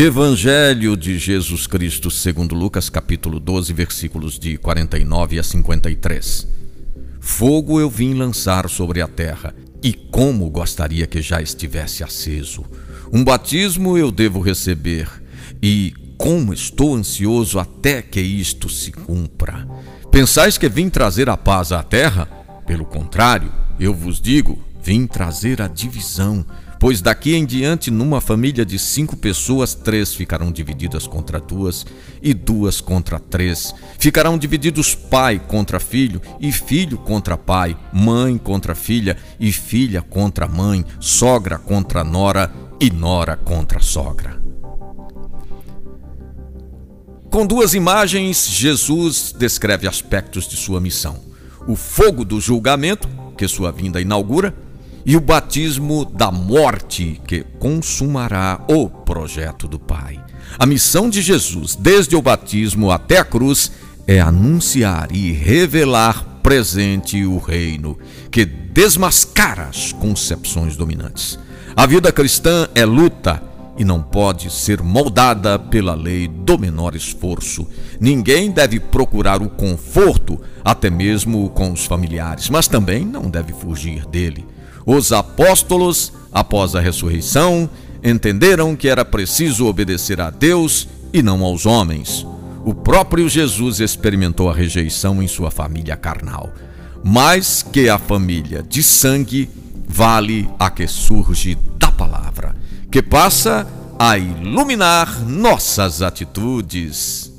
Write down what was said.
Evangelho de Jesus Cristo, segundo Lucas, capítulo 12, versículos de 49 a 53. Fogo eu vim lançar sobre a terra, e como gostaria que já estivesse aceso. Um batismo eu devo receber, e como estou ansioso até que isto se cumpra. Pensais que vim trazer a paz à terra? Pelo contrário, eu vos digo, vim trazer a divisão. Pois daqui em diante, numa família de cinco pessoas, três ficarão divididas contra duas, e duas contra três. Ficarão divididos pai contra filho, e filho contra pai, mãe contra filha, e filha contra mãe, sogra contra nora, e nora contra sogra. Com duas imagens, Jesus descreve aspectos de sua missão: o fogo do julgamento, que sua vinda inaugura, e o batismo da morte que consumará o projeto do Pai. A missão de Jesus, desde o batismo até a cruz, é anunciar e revelar presente o reino que desmascara as concepções dominantes. A vida cristã é luta e não pode ser moldada pela lei do menor esforço. Ninguém deve procurar o conforto, até mesmo com os familiares, mas também não deve fugir dele. Os apóstolos, após a ressurreição, entenderam que era preciso obedecer a Deus e não aos homens. O próprio Jesus experimentou a rejeição em sua família carnal. Mais que a família de sangue, vale a que surge da palavra, que passa a iluminar nossas atitudes.